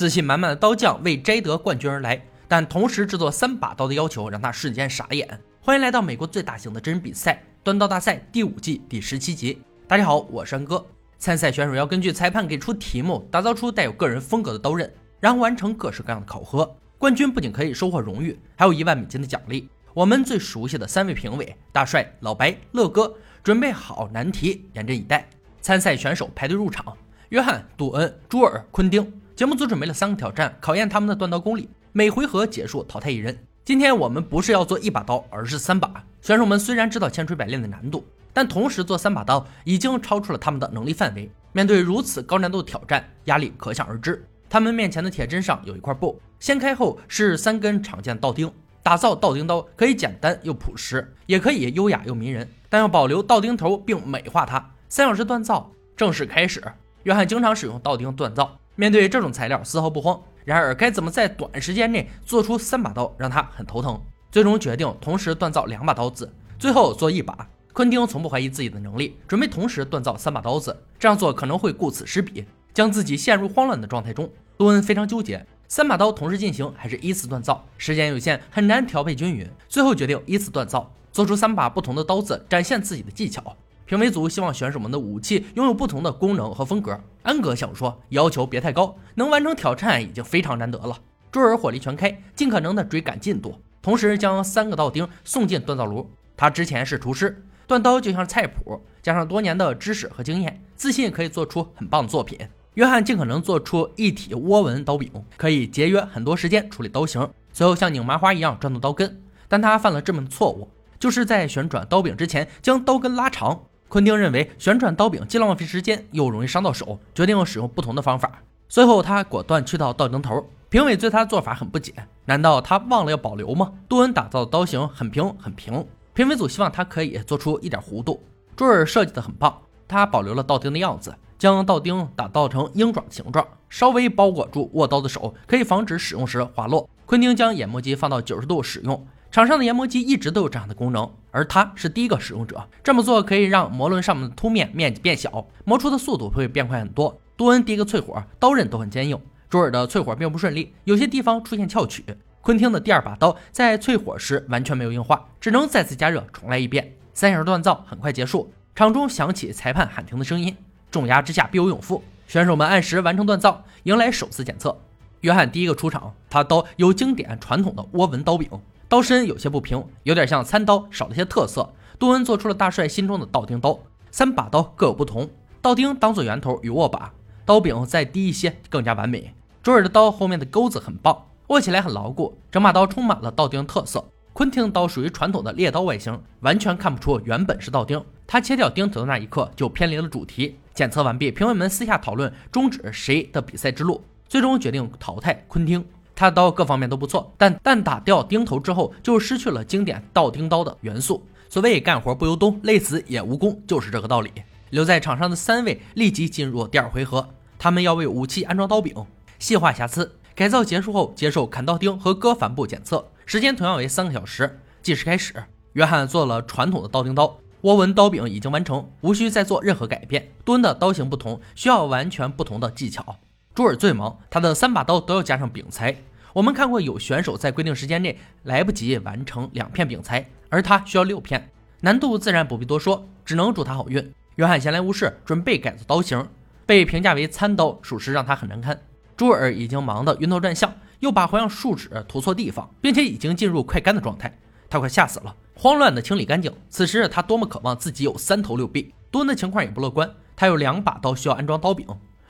自信满满的刀匠为摘得冠军而来，但同时制作三把刀的要求让他瞬间傻眼。欢迎来到美国最大型的真人比赛——端刀大赛第五季第十七集。大家好，我是安哥。参赛选手要根据裁判给出题目，打造出带有个人风格的刀刃，然后完成各式各样的考核。冠军不仅可以收获荣誉，还有一万美金的奖励。我们最熟悉的三位评委大帅、老白、乐哥，准备好难题，严阵以待。参赛选手排队入场：约翰、杜恩、朱尔、昆丁。节目组准备了三个挑战，考验他们的断刀功力。每回合结束淘汰一人。今天我们不是要做一把刀，而是三把。选手们虽然知道千锤百炼的难度，但同时做三把刀已经超出了他们的能力范围。面对如此高难度的挑战，压力可想而知。他们面前的铁砧上有一块布，掀开后是三根常见的刀钉。打造道钉刀可以简单又朴实，也可以优雅又迷人，但要保留道钉头并美化它。三小时锻造正式开始。约翰经常使用道钉锻造。面对这种材料丝毫不慌，然而该怎么在短时间内做出三把刀，让他很头疼。最终决定同时锻造两把刀子，最后做一把。昆汀从不怀疑自己的能力，准备同时锻造三把刀子，这样做可能会顾此失彼，将自己陷入慌乱的状态中。杜恩非常纠结，三把刀同时进行还是依次锻造？时间有限，很难调配均匀，最后决定依次锻造，做出三把不同的刀子，展现自己的技巧。评委组希望选手们的武器拥有不同的功能和风格。安格想说，要求别太高，能完成挑战已经非常难得了。朱尔火力全开，尽可能的追赶进度，同时将三个道钉送进锻造炉。他之前是厨师，锻刀就像菜谱，加上多年的知识和经验，自信可以做出很棒的作品。约翰尽可能做出一体涡纹刀柄，可以节约很多时间处理刀型，随后像拧麻花一样转动刀根。但他犯了致命错误，就是在旋转刀柄之前将刀根拉长。昆汀认为旋转刀柄既浪费时间又容易伤到手，决定使用不同的方法。随后他果断去到道钉头。评委对他的做法很不解，难道他忘了要保留吗？杜恩打造的刀型很平很平，评委组希望他可以做出一点弧度。朱尔设计的很棒，他保留了道钉的样子，将道钉打造成鹰爪形状，稍微包裹住握刀的手，可以防止使用时滑落。昆汀将研磨机放到九十度使用。场上的研磨机一直都有这样的功能，而他是第一个使用者。这么做可以让磨轮上面的凸面面积变小，磨出的速度会变快很多。多恩第一个淬火，刀刃都很坚硬。朱尔的淬火并不顺利，有些地方出现翘曲。昆汀的第二把刀在淬火时完全没有硬化，只能再次加热重来一遍。三小时锻造很快结束，场中响起裁判喊停的声音。重压之下必有勇夫，选手们按时完成锻造，迎来首次检测。约翰第一个出场，他刀有经典传统的涡纹刀柄。刀身有些不平，有点像餐刀，少了些特色。杜恩做出了大帅心中的道钉刀，三把刀各有不同，刀钉当做圆头与握把，刀柄再低一些更加完美。卓尔的刀后面的钩子很棒，握起来很牢固，整把刀充满了道钉特色。昆汀刀属于传统的猎刀外形，完全看不出原本是道钉。他切掉钉头的那一刻就偏离了主题。检测完毕，评委们私下讨论终止谁的比赛之路，最终决定淘汰昆汀。他的刀各方面都不错，但但打掉钉头之后，就失去了经典倒钉刀的元素。所谓干活不由东，累死也无功，就是这个道理。留在场上的三位立即进入第二回合，他们要为武器安装刀柄，细化瑕疵。改造结束后，接受砍刀钉和割帆布检测，时间同样为三个小时。计时开始，约翰做了传统的道钉刀，涡纹刀柄已经完成，无需再做任何改变。蹲的刀型不同，需要完全不同的技巧。朱尔最忙，他的三把刀都要加上柄材。我们看过有选手在规定时间内来不及完成两片饼材，而他需要六片，难度自然不必多说，只能祝他好运。约翰闲来无事，准备改造刀型，被评价为餐刀，属实让他很难堪。朱尔已经忙得晕头转向，又把花样树脂涂错地方，并且已经进入快干的状态，他快吓死了，慌乱的清理干净。此时他多么渴望自己有三头六臂。多恩的情况也不乐观，他有两把刀需要安装刀柄，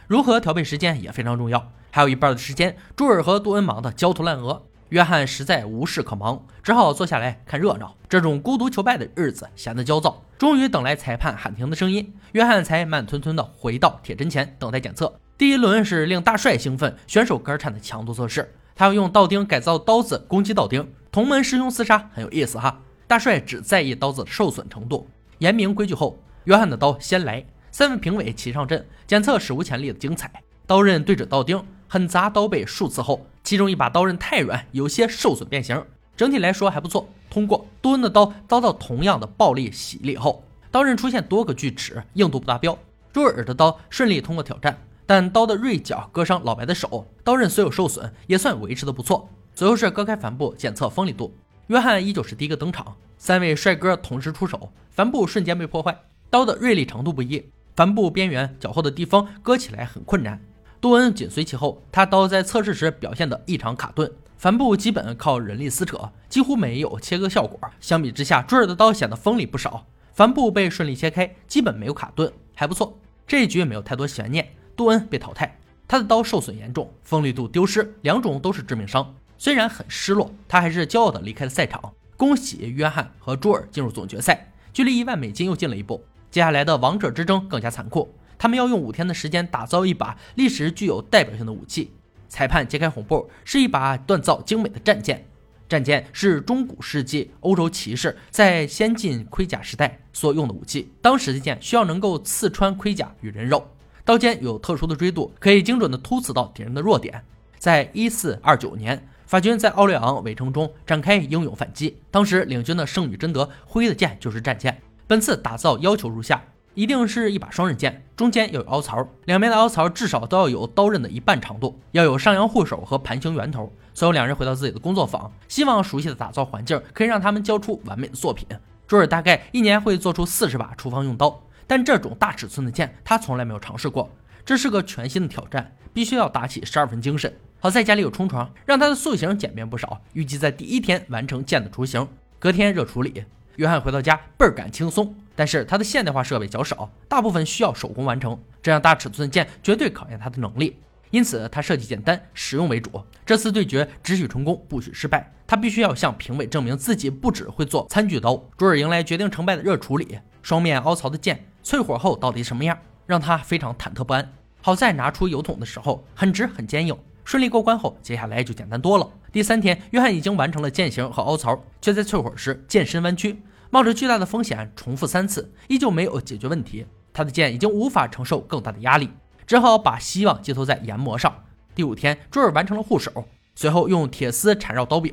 如何调配时间也非常重要。还有一半的时间，朱尔和杜恩忙得焦头烂额，约翰实在无事可忙，只好坐下来看热闹。这种孤独求败的日子显得焦躁。终于等来裁判喊停的声音，约翰才慢吞吞地回到铁砧前等待检测。第一轮是令大帅兴奋、选手肝颤的强度测试，他要用道钉改造刀子攻击道钉，同门师兄厮杀很有意思哈。大帅只在意刀子的受损程度。严明规矩后，约翰的刀先来，三位评委齐上阵检测，史无前例的精彩。刀刃对准道钉。狠砸刀背数次后，其中一把刀刃太软，有些受损变形。整体来说还不错，通过。杜恩的刀遭到同样的暴力洗礼后，刀刃出现多个锯齿，硬度不达标。朱尔的刀顺利通过挑战，但刀的锐角割伤老白的手，刀刃虽有受损，也算维持的不错。随后是割开帆布检测锋利度，约翰依旧是第一个登场，三位帅哥同时出手，帆布瞬间被破坏，刀的锐利程度不一，帆布边缘较厚的地方割起来很困难。杜恩紧随其后，他刀在测试时表现的异常卡顿，帆布基本靠人力撕扯，几乎没有切割效果。相比之下，朱尔的刀显得锋利不少，帆布被顺利切开，基本没有卡顿，还不错。这一局也没有太多悬念。杜恩被淘汰，他的刀受损严重，锋利度丢失，两种都是致命伤。虽然很失落，他还是骄傲地离开了赛场。恭喜约翰和朱尔进入总决赛，距离一万美金又近了一步。接下来的王者之争更加残酷，他们要用五天的时间打造一把历史具有代表性的武器。裁判揭开红布，是一把锻造精美的战剑。战剑是中古世纪欧洲骑士在先进盔甲时代所用的武器，当时的剑需要能够刺穿盔甲与人肉。刀尖有特殊的锥度，可以精准的突刺到敌人的弱点。在一四二九年，法军在奥利昂围城中展开英勇反击，当时领军的圣女贞德挥的剑就是战剑。本次打造要求如下：一定是一把双刃剑，中间要有凹槽，两边的凹槽至少都要有刀刃的一半长度，要有上扬护手和盘形圆头。随后两人回到自己的工作坊，希望熟悉的打造环境可以让他们交出完美的作品。朱尔大概一年会做出四十把厨房用刀。但这种大尺寸的剑，他从来没有尝试过，这是个全新的挑战，必须要打起十二分精神。好在家里有冲床，让他的塑形简便不少。预计在第一天完成剑的雏形，隔天热处理。约翰回到家倍儿感轻松，但是他的现代化设备较少，大部分需要手工完成，这样大尺寸的剑绝对考验他的能力。因此他设计简单实用为主。这次对决只许成功，不许失败。他必须要向评委证明自己不只会做餐具刀。朱尔迎来决定成败的热处理，双面凹槽的剑。淬火后到底什么样，让他非常忐忑不安。好在拿出油桶的时候很直很坚硬，顺利过关后，接下来就简单多了。第三天，约翰已经完成了剑形和凹槽，却在淬火时剑身弯曲，冒着巨大的风险重复三次，依旧没有解决问题。他的剑已经无法承受更大的压力，只好把希望寄托在研磨上。第五天，朱尔完成了护手，随后用铁丝缠绕刀柄，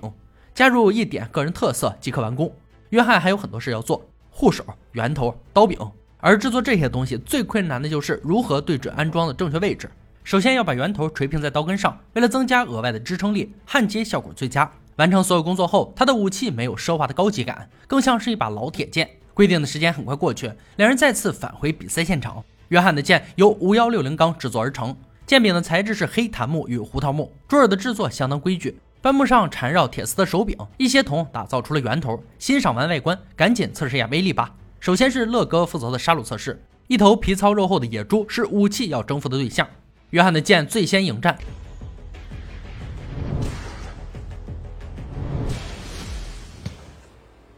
加入一点个人特色即可完工。约翰还有很多事要做：护手、圆头、刀柄。而制作这些东西最困难的就是如何对准安装的正确位置。首先要把圆头垂平在刀根上，为了增加额外的支撑力，焊接效果最佳。完成所有工作后，他的武器没有奢华的高级感，更像是一把老铁剑。规定的时间很快过去，两人再次返回比赛现场。约翰的剑由五幺六零钢制作而成，剑柄的材质是黑檀木与胡桃木。朱尔的制作相当规矩，帆布上缠绕铁丝的手柄，一些铜打造出了圆头。欣赏完外观，赶紧测试一下威力吧。首先是乐哥负责的杀戮测试，一头皮糙肉厚的野猪是武器要征服的对象。约翰的剑最先迎战，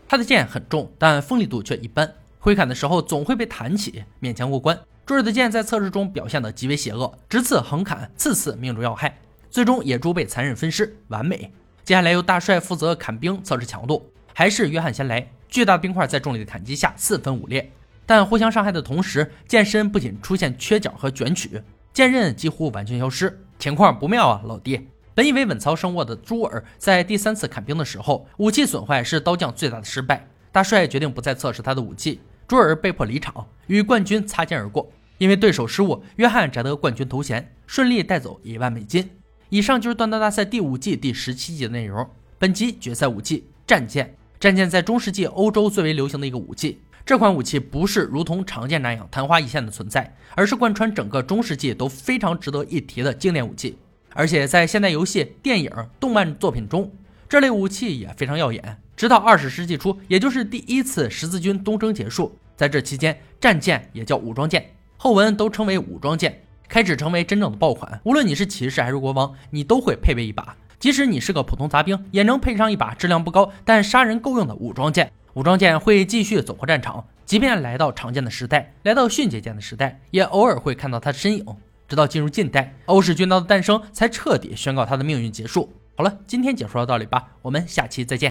他的剑很重，但锋利度却一般，挥砍的时候总会被弹起，勉强过关。朱尔的剑在测试中表现的极为邪恶，直刺横砍，次次命中要害，最终野猪被残忍分尸，完美。接下来由大帅负责砍冰测试强度，还是约翰先来。巨大的冰块在重力的砍击下四分五裂，但互相伤害的同时，剑身不仅出现缺角和卷曲，剑刃几乎完全消失。情况不妙啊，老弟！本以为稳操胜握的朱尔，在第三次砍冰的时候，武器损坏是刀匠最大的失败。大帅决定不再测试他的武器，朱尔被迫离场，与冠军擦肩而过。因为对手失误，约翰摘得冠军头衔，顺利带走一万美金。以上就是锻刀大赛第五季第十七集的内容。本集决赛武器战剑。战剑在中世纪欧洲最为流行的一个武器。这款武器不是如同长剑那样昙花一现的存在，而是贯穿整个中世纪都非常值得一提的经典武器。而且在现代游戏、电影、动漫作品中，这类武器也非常耀眼。直到二十世纪初，也就是第一次十字军东征结束，在这期间，战舰也叫武装舰，后文都称为武装舰，开始成为真正的爆款。无论你是骑士还是国王，你都会配备一把。即使你是个普通杂兵，也能配上一把质量不高但杀人够用的武装剑。武装剑会继续走过战场，即便来到常见的时代，来到迅捷剑的时代，也偶尔会看到它的身影。直到进入近代，欧式军刀的诞生才彻底宣告它的命运结束。好了，今天解说到这里吧，我们下期再见。